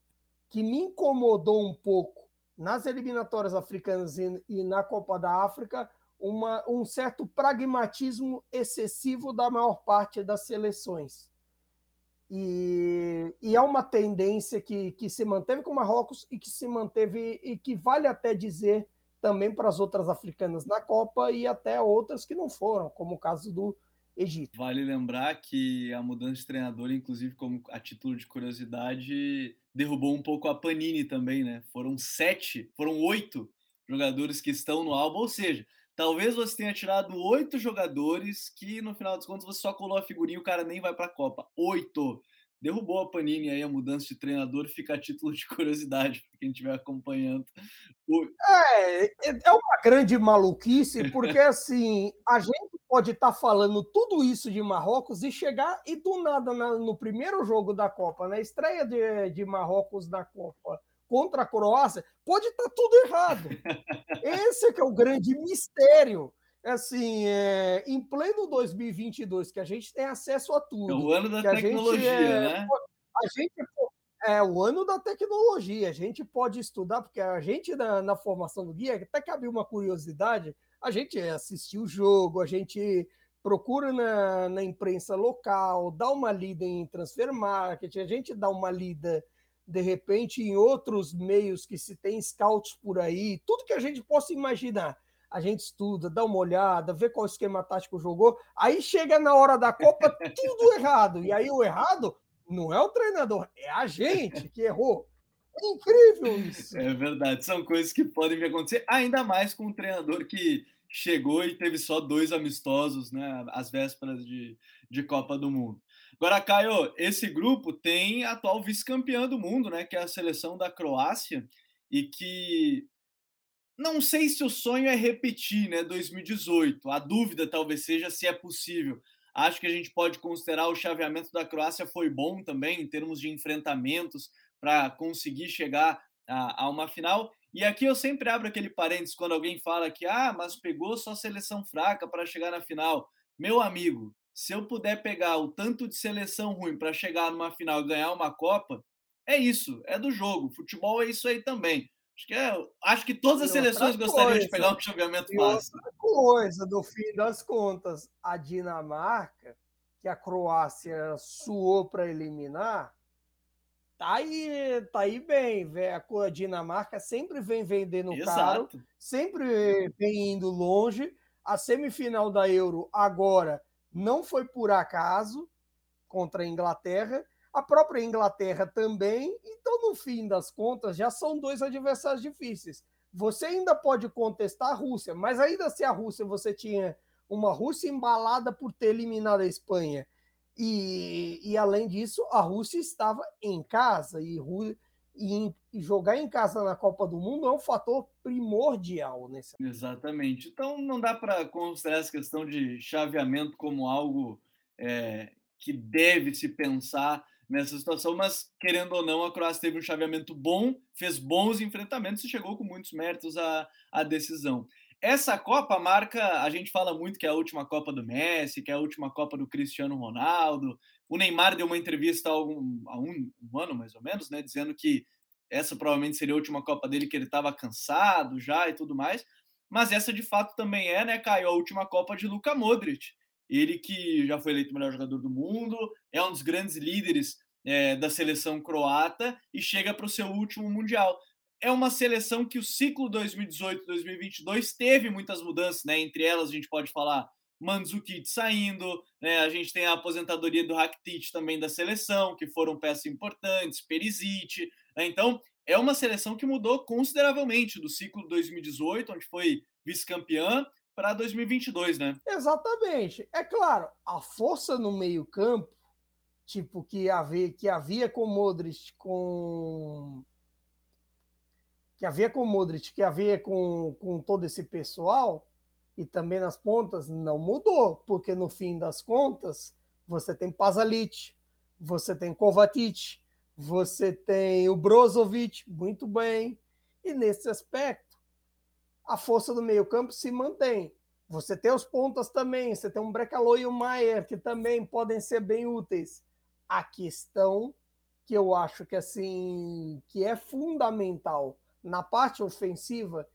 que me incomodou um pouco nas eliminatórias africanas e, e na Copa da África, uma, um certo pragmatismo excessivo da maior parte das seleções. E, e é uma tendência que, que se manteve com o Marrocos e que se manteve e que vale até dizer também para as outras africanas na Copa e até outras que não foram, como o caso do Egito. Vale lembrar que a mudança de treinador, inclusive como a título de curiosidade, derrubou um pouco a Panini também, né? Foram sete, foram oito jogadores que estão no álbum, ou seja, talvez você tenha tirado oito jogadores que no final dos contos você só colou a figurinha e o cara nem vai para a Copa. Oito! derrubou a Panini aí a mudança de treinador, fica a título de curiosidade para quem estiver acompanhando. O... É, é uma grande maluquice, porque assim, a gente pode estar tá falando tudo isso de Marrocos e chegar e do nada no primeiro jogo da Copa, na estreia de, de Marrocos na Copa contra a Croácia, pode estar tudo errado. Esse é que é o grande mistério assim, é, em pleno 2022, que a gente tem acesso a tudo. É o ano da tecnologia, é, né? A gente é o ano da tecnologia. A gente pode estudar, porque a gente, na, na formação do guia, até cabe uma curiosidade, a gente assistiu o jogo, a gente procura na, na imprensa local, dá uma lida em transfer market, a gente dá uma lida de repente em outros meios que se tem scouts por aí, tudo que a gente possa imaginar a gente estuda, dá uma olhada, vê qual esquema tático jogou, aí chega na hora da Copa, tudo errado. E aí o errado não é o treinador, é a gente que errou. É incrível isso. É verdade, são coisas que podem acontecer, ainda mais com um treinador que chegou e teve só dois amistosos, né, às vésperas de, de Copa do Mundo. Agora, Caio, esse grupo tem a atual vice-campeã do mundo, né, que é a seleção da Croácia, e que não sei se o sonho é repetir, né, 2018. A dúvida talvez seja se é possível. Acho que a gente pode considerar o chaveamento da Croácia foi bom também em termos de enfrentamentos para conseguir chegar a, a, uma final. E aqui eu sempre abro aquele parênteses quando alguém fala que ah, mas pegou só seleção fraca para chegar na final. Meu amigo, se eu puder pegar o tanto de seleção ruim para chegar numa final e ganhar uma Copa, é isso, é do jogo. Futebol é isso aí também. Acho que, é, acho que todas as seleções gostariam coisa, de pegar um chaveamento fácil. Outra coisa, no fim das contas, a Dinamarca, que a Croácia suou para eliminar, tá aí, tá aí bem. A Dinamarca sempre vem vendendo Exato. caro, sempre vem indo longe. A semifinal da Euro agora não foi por acaso contra a Inglaterra a própria Inglaterra também. Então, no fim das contas, já são dois adversários difíceis. Você ainda pode contestar a Rússia, mas ainda se a Rússia você tinha uma Rússia embalada por ter eliminado a Espanha. E, e além disso, a Rússia estava em casa e, e, jogar em casa na Copa do Mundo é um fator primordial nesse. Exatamente. Então não dá para considerar essa questão de chaveamento como algo é, que deve se pensar nessa situação, mas querendo ou não, a Croácia teve um chaveamento bom, fez bons enfrentamentos e chegou com muitos méritos à, à decisão. Essa Copa marca, a gente fala muito que é a última Copa do Messi, que é a última Copa do Cristiano Ronaldo. O Neymar deu uma entrevista há um, há um, um ano, mais ou menos, né, dizendo que essa provavelmente seria a última Copa dele, que ele estava cansado já e tudo mais. Mas essa de fato também é, né, Caio, a última Copa de Luka Modric. Ele que já foi eleito o melhor jogador do mundo, é um dos grandes líderes é, da seleção croata e chega para o seu último Mundial. é uma seleção que o ciclo 2018-2022 teve muitas mudanças, né? Entre elas a gente pode falar Mandzukic saindo, né? A gente tem a aposentadoria do Rakitic também da seleção, que foram peças importantes, Perisic, né? Então, é uma seleção que mudou consideravelmente do ciclo 2018, onde foi vice-campeã, para 2022, né? Exatamente. É claro, a força no meio-campo, tipo que havia que havia com Modric, com que havia com Modric, que havia com, com todo esse pessoal, e também nas pontas, não mudou, porque no fim das contas, você tem Pazalic, você tem Kovacic, você tem o Brozovic, muito bem, e nesse aspecto, a força do meio campo se mantém. Você tem os pontas também, você tem um Brecalo e o Maier, que também podem ser bem úteis. A questão que eu acho que assim que é fundamental na parte ofensiva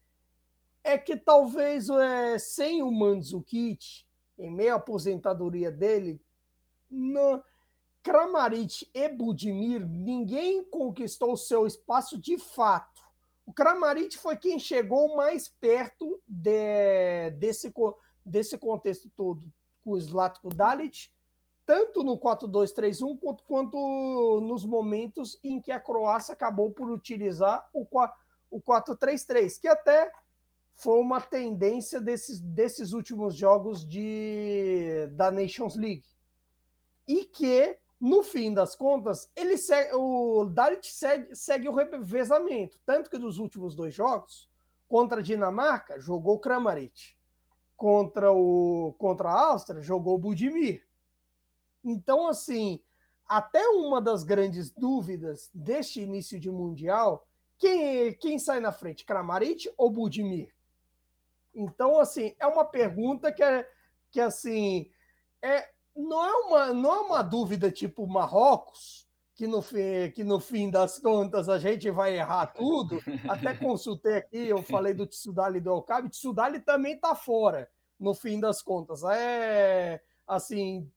é que talvez é, sem o Mandzukic, em meio à aposentadoria dele, no Kramaric e Budimir, ninguém conquistou o seu espaço de fato. O Kramaric foi quem chegou mais perto de, desse, desse contexto todo, com o Zlatko Dalit, tanto no 4-2-3-1 quanto, quanto nos momentos em que a Croácia acabou por utilizar o 4-3-3, que até foi uma tendência desses, desses últimos jogos de, da Nations League. E que, no fim das contas, ele segue, o Dalit segue, segue o revezamento. Tanto que nos últimos dois jogos, contra a Dinamarca, jogou Kramaric. Contra, o, contra a Áustria, jogou Budimir. Então, assim, até uma das grandes dúvidas deste início de Mundial, quem, quem sai na frente, Kramaric ou Budimir? Então, assim, é uma pergunta que é que assim é não é uma não é uma dúvida tipo Marrocos que no fim, que no fim das contas a gente vai errar tudo. Até consultei aqui, eu falei do Tsudali e do Alcabe, Tsudali também está fora no fim das contas. É assim,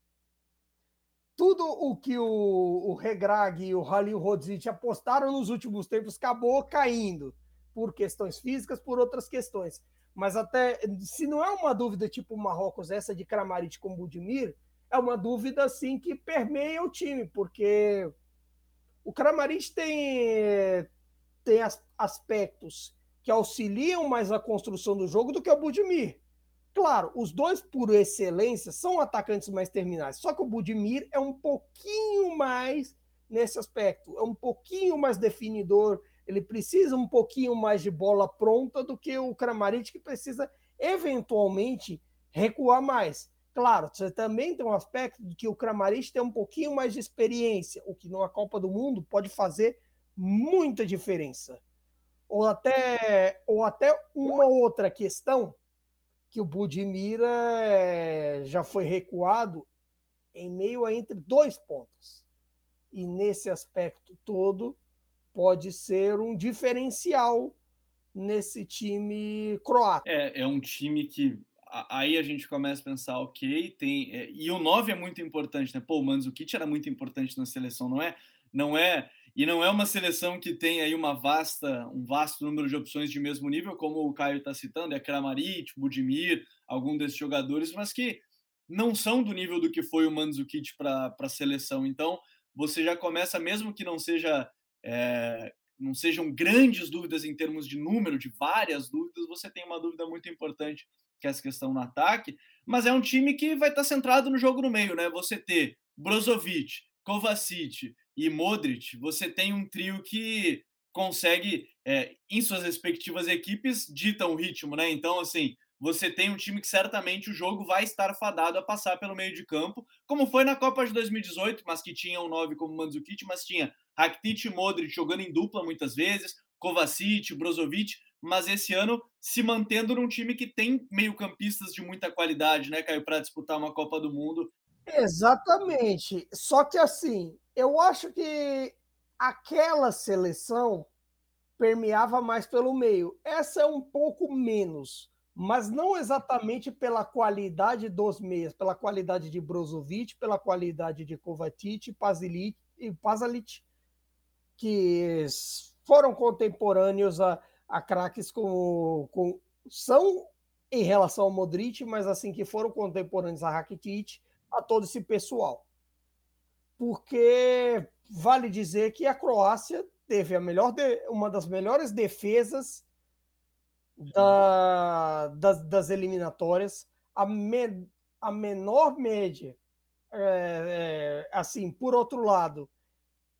tudo o que o, o Regrag e o Halil Rodzic apostaram nos últimos tempos acabou caindo por questões físicas, por outras questões. Mas até se não é uma dúvida tipo Marrocos, essa de Kramaric com Budimir, é uma dúvida assim que permeia o time, porque o Kramaric tem, tem aspectos que auxiliam mais a construção do jogo do que o Budimir. Claro, os dois, por excelência, são atacantes mais terminais. Só que o Budimir é um pouquinho mais nesse aspecto, é um pouquinho mais definidor, ele precisa um pouquinho mais de bola pronta do que o Kramaric, que precisa eventualmente recuar mais. Claro, você também tem um aspecto de que o Kramaric tem um pouquinho mais de experiência, o que numa Copa do Mundo pode fazer muita diferença. Ou até, ou até uma outra questão, que o Budimir é, já foi recuado em meio a entre dois pontos. E nesse aspecto todo, pode ser um diferencial nesse time croata. É, é um time que aí a gente começa a pensar, ok, tem é, e o 9 é muito importante, né? Pô, o Mandzukic era muito importante na seleção, não é? Não é e não é uma seleção que tem aí uma vasta, um vasto número de opções de mesmo nível, como o Caio está citando, é Kramaric, Budimir, algum desses jogadores, mas que não são do nível do que foi o Mandzukic para a seleção. Então, você já começa, mesmo que não seja é, não sejam grandes dúvidas em termos de número, de várias dúvidas, você tem uma dúvida muito importante, que é essa questão no ataque, mas é um time que vai estar centrado no jogo no meio, né? Você ter Brozovic, Kovacic e Modric, você tem um trio que consegue, é, em suas respectivas equipes, ditam o ritmo, né? Então, assim, você tem um time que certamente o jogo vai estar fadado a passar pelo meio de campo, como foi na Copa de 2018, mas que tinha um 9 como Mandzukic, mas tinha Rakitic e Modric jogando em dupla muitas vezes, Kovacic, Brozovic, mas esse ano se mantendo num time que tem meio-campistas de muita qualidade, né, Caio, para disputar uma Copa do Mundo. Exatamente. Só que assim, eu acho que aquela seleção permeava mais pelo meio. Essa é um pouco menos, mas não exatamente pela qualidade dos meias, pela qualidade de Brozovic, pela qualidade de Kovacic, e Pazalic que foram contemporâneos a, a craques com, com. São em relação ao Modric, mas assim que foram contemporâneos a Rakitic, a todo esse pessoal. Porque vale dizer que a Croácia teve a melhor de, uma das melhores defesas da, das, das, eliminatórias, a, me, a menor média, é, é, assim, por outro lado,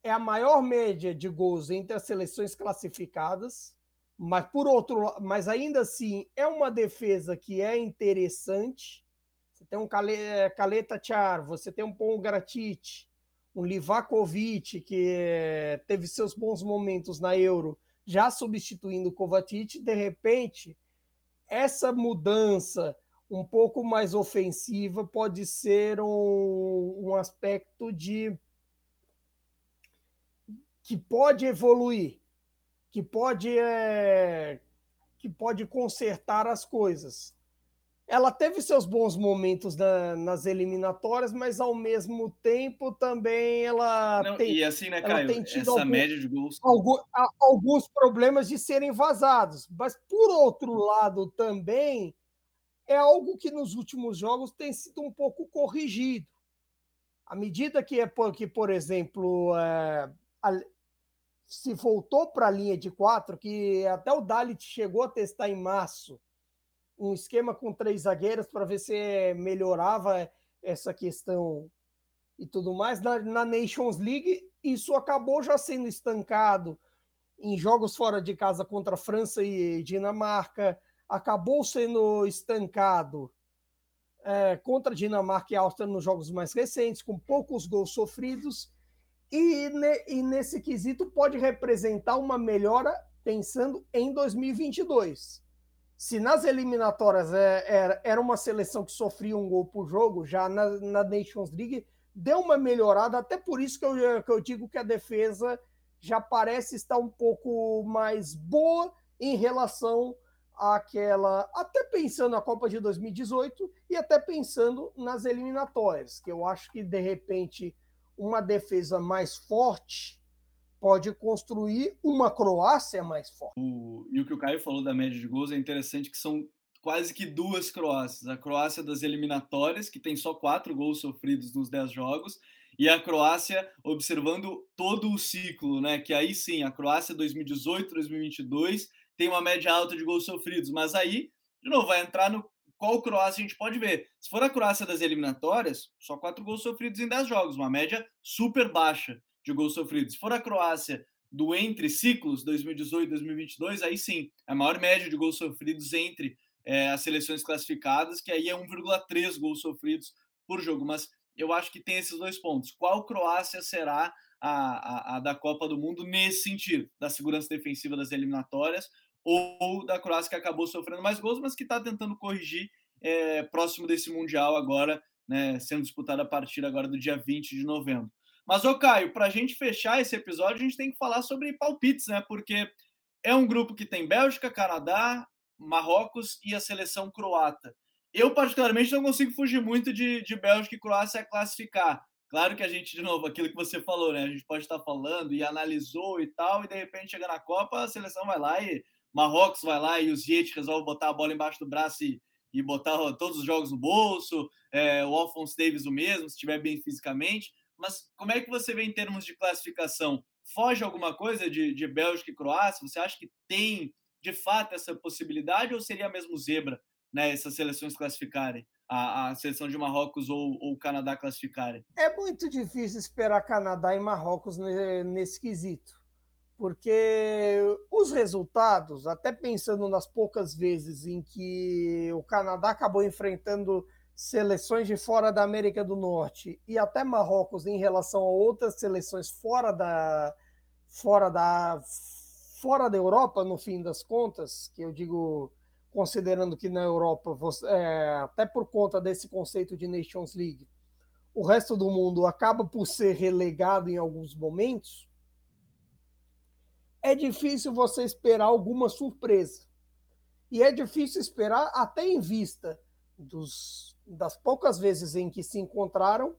é a maior média de gols entre as seleções classificadas, mas por outro, mas ainda assim é uma defesa que é interessante. Você tem um Caleta Char, você tem um Pon Gratit, um Livakovic que teve seus bons momentos na Euro, já substituindo o Kovacic, de repente essa mudança um pouco mais ofensiva pode ser um, um aspecto de que pode evoluir, que pode é, que pode consertar as coisas. Ela teve seus bons momentos na, nas eliminatórias, mas ao mesmo tempo também ela Não, tem. E assim, né, Caio? tem tido essa algum, média de gols. Algum, alguns problemas de serem vazados. Mas, por outro lado, também é algo que nos últimos jogos tem sido um pouco corrigido. À medida que, é, que por exemplo, é, a, se voltou para a linha de quatro, que até o Dalit chegou a testar em março um esquema com três zagueiros para ver se melhorava essa questão e tudo mais. Na, na, Nations League, isso acabou já sendo estancado em jogos fora de casa contra França e Dinamarca, acabou sendo estancado é, contra Dinamarca e Áustria nos jogos mais recentes, com poucos gols sofridos, e, ne, e nesse quesito pode representar uma melhora pensando em 2022 se nas eliminatórias é, era, era uma seleção que sofria um gol por jogo, já na, na Nations League deu uma melhorada, até por isso que eu, que eu digo que a defesa já parece estar um pouco mais boa em relação àquela, até pensando na Copa de 2018 e até pensando nas eliminatórias, que eu acho que de repente uma defesa mais forte pode construir uma Croácia mais forte. O, e o que o Caio falou da média de gols é interessante que são quase que duas Croácias. A Croácia das eliminatórias, que tem só quatro gols sofridos nos dez jogos, e a Croácia observando todo o ciclo, né? Que aí sim, a Croácia 2018, 2022 tem uma média alta de gols sofridos, mas aí, de novo, vai entrar no qual Croácia a gente pode ver. Se for a Croácia das eliminatórias, só quatro gols sofridos em dez jogos, uma média super baixa de gols sofridos. Se for a Croácia do entre ciclos 2018 2022, aí sim, a maior média de gols sofridos entre é, as seleções classificadas, que aí é 1,3 gols sofridos por jogo. Mas eu acho que tem esses dois pontos. Qual Croácia será a, a, a da Copa do Mundo nesse sentido, da segurança defensiva das eliminatórias, ou da Croácia que acabou sofrendo mais gols, mas que está tentando corrigir é, próximo desse Mundial agora, né, sendo disputada a partir agora do dia 20 de novembro. Mas, ô Caio, para a gente fechar esse episódio, a gente tem que falar sobre palpites, né? Porque é um grupo que tem Bélgica, Canadá, Marrocos e a seleção croata. Eu, particularmente, não consigo fugir muito de, de Bélgica e Croácia classificar. Claro que a gente, de novo, aquilo que você falou, né? A gente pode estar falando e analisou e tal, e de repente chega na Copa, a seleção vai lá e Marrocos vai lá e os Ziet resolve botar a bola embaixo do braço e, e botar todos os jogos no bolso. É, o Alphonse Davis o mesmo, se estiver bem fisicamente mas como é que você vê em termos de classificação? Foge alguma coisa de, de Bélgica e Croácia? Você acha que tem, de fato, essa possibilidade ou seria mesmo zebra, né, essas seleções classificarem? A, a seleção de Marrocos ou, o Canadá classificarem? É muito difícil esperar Canadá e Marrocos nesse quesito, porque os resultados, até pensando nas poucas vezes em que o Canadá acabou enfrentando seleções de fora da América do Norte e até Marrocos em relação a outras seleções fora da fora da fora da Europa no fim das contas que eu digo considerando que na Europa você, é, até por conta desse conceito de Nations League o resto do mundo acaba por ser relegado em alguns momentos é difícil você esperar alguma surpresa. E é difícil esperar até em vista dos das poucas vezes em que se encontraram,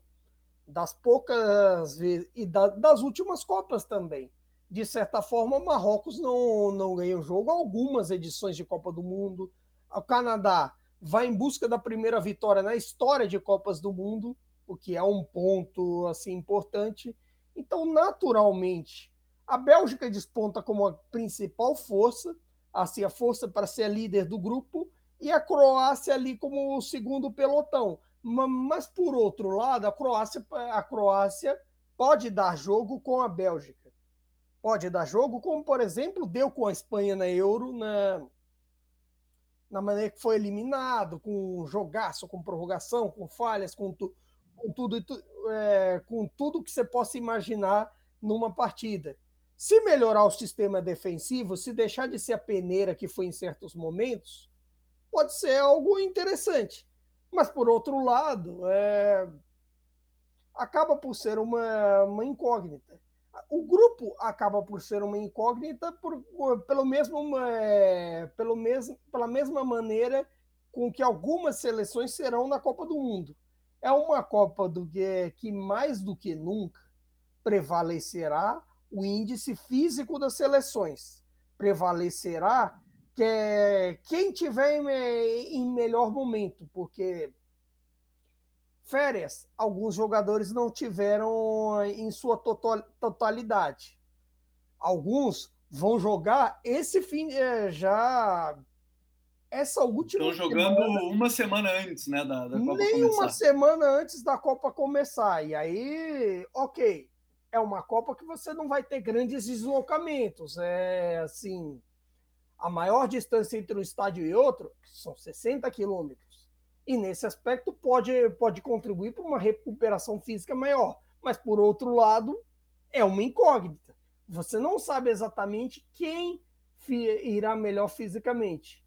das poucas vezes e da, das últimas Copas também. de certa forma, Marrocos não, não ganha o jogo. Algumas edições de Copa do Mundo. O Canadá vai em busca da primeira vitória na história de Copas do Mundo, o que é um ponto assim importante. Então, naturalmente, a Bélgica desponta como a principal força, assim, a força para ser líder do grupo, e a Croácia ali como o segundo pelotão. Mas, por outro lado, a Croácia, a Croácia pode dar jogo com a Bélgica. Pode dar jogo, como, por exemplo, deu com a Espanha na Euro, na, na maneira que foi eliminado, com jogaço, com prorrogação, com falhas, com, tu, com tudo, é, com tudo que você possa imaginar numa partida. Se melhorar o sistema defensivo, se deixar de ser a peneira que foi em certos momentos, pode ser algo interessante. Mas, por outro lado, é... acaba por ser uma, uma incógnita. O grupo acaba por ser uma incógnita por, pelo mesmo, é, pelo mesmo, pela mesma maneira com que algumas seleções serão na Copa do Mundo. É uma Copa do que, que mais do que nunca prevalecerá o índice físico das seleções. Prevalecerá que é quem tiver em, em melhor momento, porque férias alguns jogadores não tiveram em sua totalidade. Alguns vão jogar esse fim é, já essa última Estão jogando semana, uma semana antes, né, da, da Copa nem começar. uma semana antes da Copa começar. E aí, ok, é uma Copa que você não vai ter grandes deslocamentos. É assim, a maior distância entre um estádio e outro são 60 quilômetros. E nesse aspecto pode, pode contribuir para uma recuperação física maior. Mas, por outro lado, é uma incógnita. Você não sabe exatamente quem irá melhor fisicamente.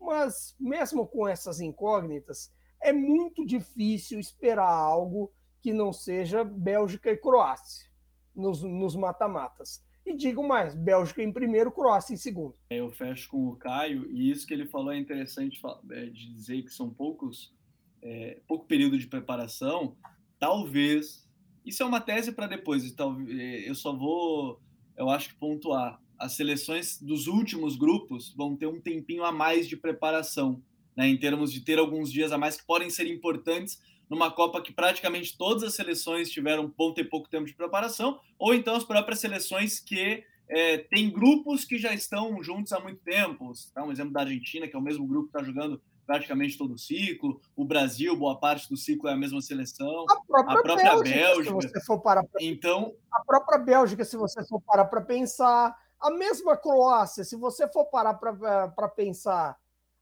Mas, mesmo com essas incógnitas, é muito difícil esperar algo que não seja Bélgica e Croácia nos mata-matas. E digo mais, Bélgica em primeiro, Croácia em segundo. É, eu fecho com o Caio, e isso que ele falou é interessante é, de dizer que são poucos, é, pouco período de preparação. Talvez, isso é uma tese para depois, então, eu só vou, eu acho que pontuar. As seleções dos últimos grupos vão ter um tempinho a mais de preparação, né, em termos de ter alguns dias a mais que podem ser importantes numa Copa que praticamente todas as seleções tiveram bom ter pouco tempo de preparação, ou então as próprias seleções que é, têm grupos que já estão juntos há muito tempo. Um exemplo da Argentina, que é o mesmo grupo que está jogando praticamente todo o ciclo. O Brasil, boa parte do ciclo é a mesma seleção. A própria, a própria Bélgica, Bélgica. Se você for parar pra... Então, a própria Bélgica, se você for parar para pensar, a mesma Croácia, se você for parar para pensar,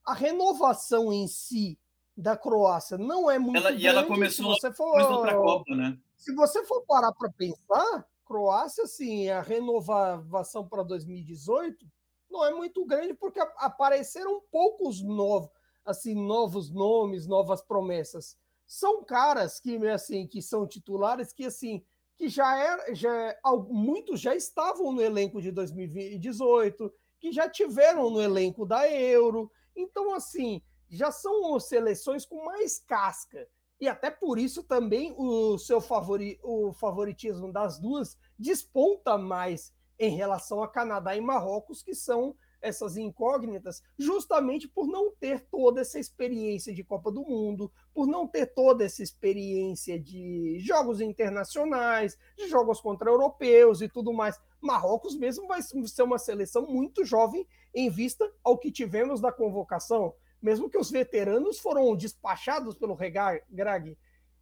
a renovação em si da Croácia não é muito ela, grande. E ela começou se você for, Copa, né? Se você for parar para pensar, Croácia, sim, a renovação para 2018 não é muito grande porque apareceram poucos novos, assim, novos nomes, novas promessas. São caras que assim que são titulares que assim que já era, já muitos já estavam no elenco de 2018, que já tiveram no elenco da Euro. Então assim, já são seleções com mais casca. E até por isso também o seu favori, o favoritismo das duas desponta mais em relação a Canadá e Marrocos, que são essas incógnitas, justamente por não ter toda essa experiência de Copa do Mundo, por não ter toda essa experiência de jogos internacionais, de jogos contra europeus e tudo mais. Marrocos mesmo vai ser uma seleção muito jovem em vista ao que tivemos da convocação mesmo que os veteranos foram despachados pelo Greg.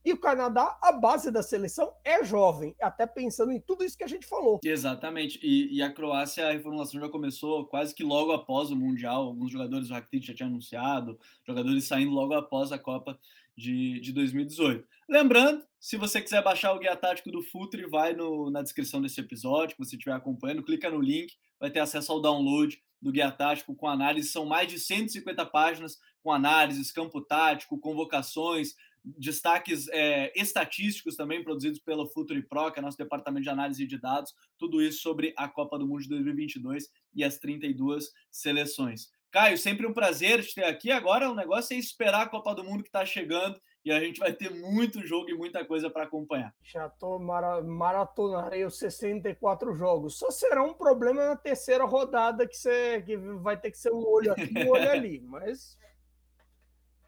E o Canadá, a base da seleção é jovem, até pensando em tudo isso que a gente falou. Exatamente. E, e a Croácia, a reformulação já começou quase que logo após o Mundial. Alguns jogadores, o Rakitic já tinha anunciado, jogadores saindo logo após a Copa de, de 2018. Lembrando, se você quiser baixar o guia tático do Futre, vai no, na descrição desse episódio, que você estiver acompanhando, clica no link, vai ter acesso ao download do Guia Tático com análise. São mais de 150 páginas com análises, campo tático, convocações, destaques é, estatísticos também produzidos pelo Futuri Pro, que é nosso departamento de análise de dados. Tudo isso sobre a Copa do Mundo de 2022 e as 32 seleções. Caio, sempre um prazer te ter aqui. Agora o negócio é esperar a Copa do Mundo que está chegando e a gente vai ter muito jogo e muita coisa para acompanhar. Já tô mara maratonarei os 64 jogos. Só será um problema na terceira rodada que você que vai ter que ser um olho aqui, um olho ali, mas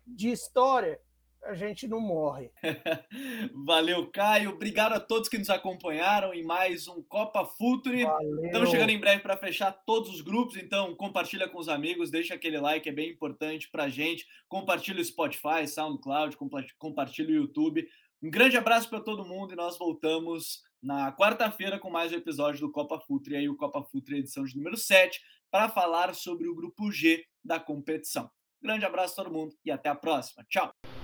de história a gente não morre. Valeu, Caio. Obrigado a todos que nos acompanharam em mais um Copa Futuri. Valeu. Estamos chegando em breve para fechar todos os grupos, então compartilha com os amigos, deixa aquele like, é bem importante para a gente. Compartilha o Spotify, SoundCloud, compartilha o YouTube. Um grande abraço para todo mundo e nós voltamos na quarta-feira com mais um episódio do Copa Futre, aí o Copa Futre edição de número 7, para falar sobre o grupo G da competição. Grande abraço a todo mundo e até a próxima. Tchau!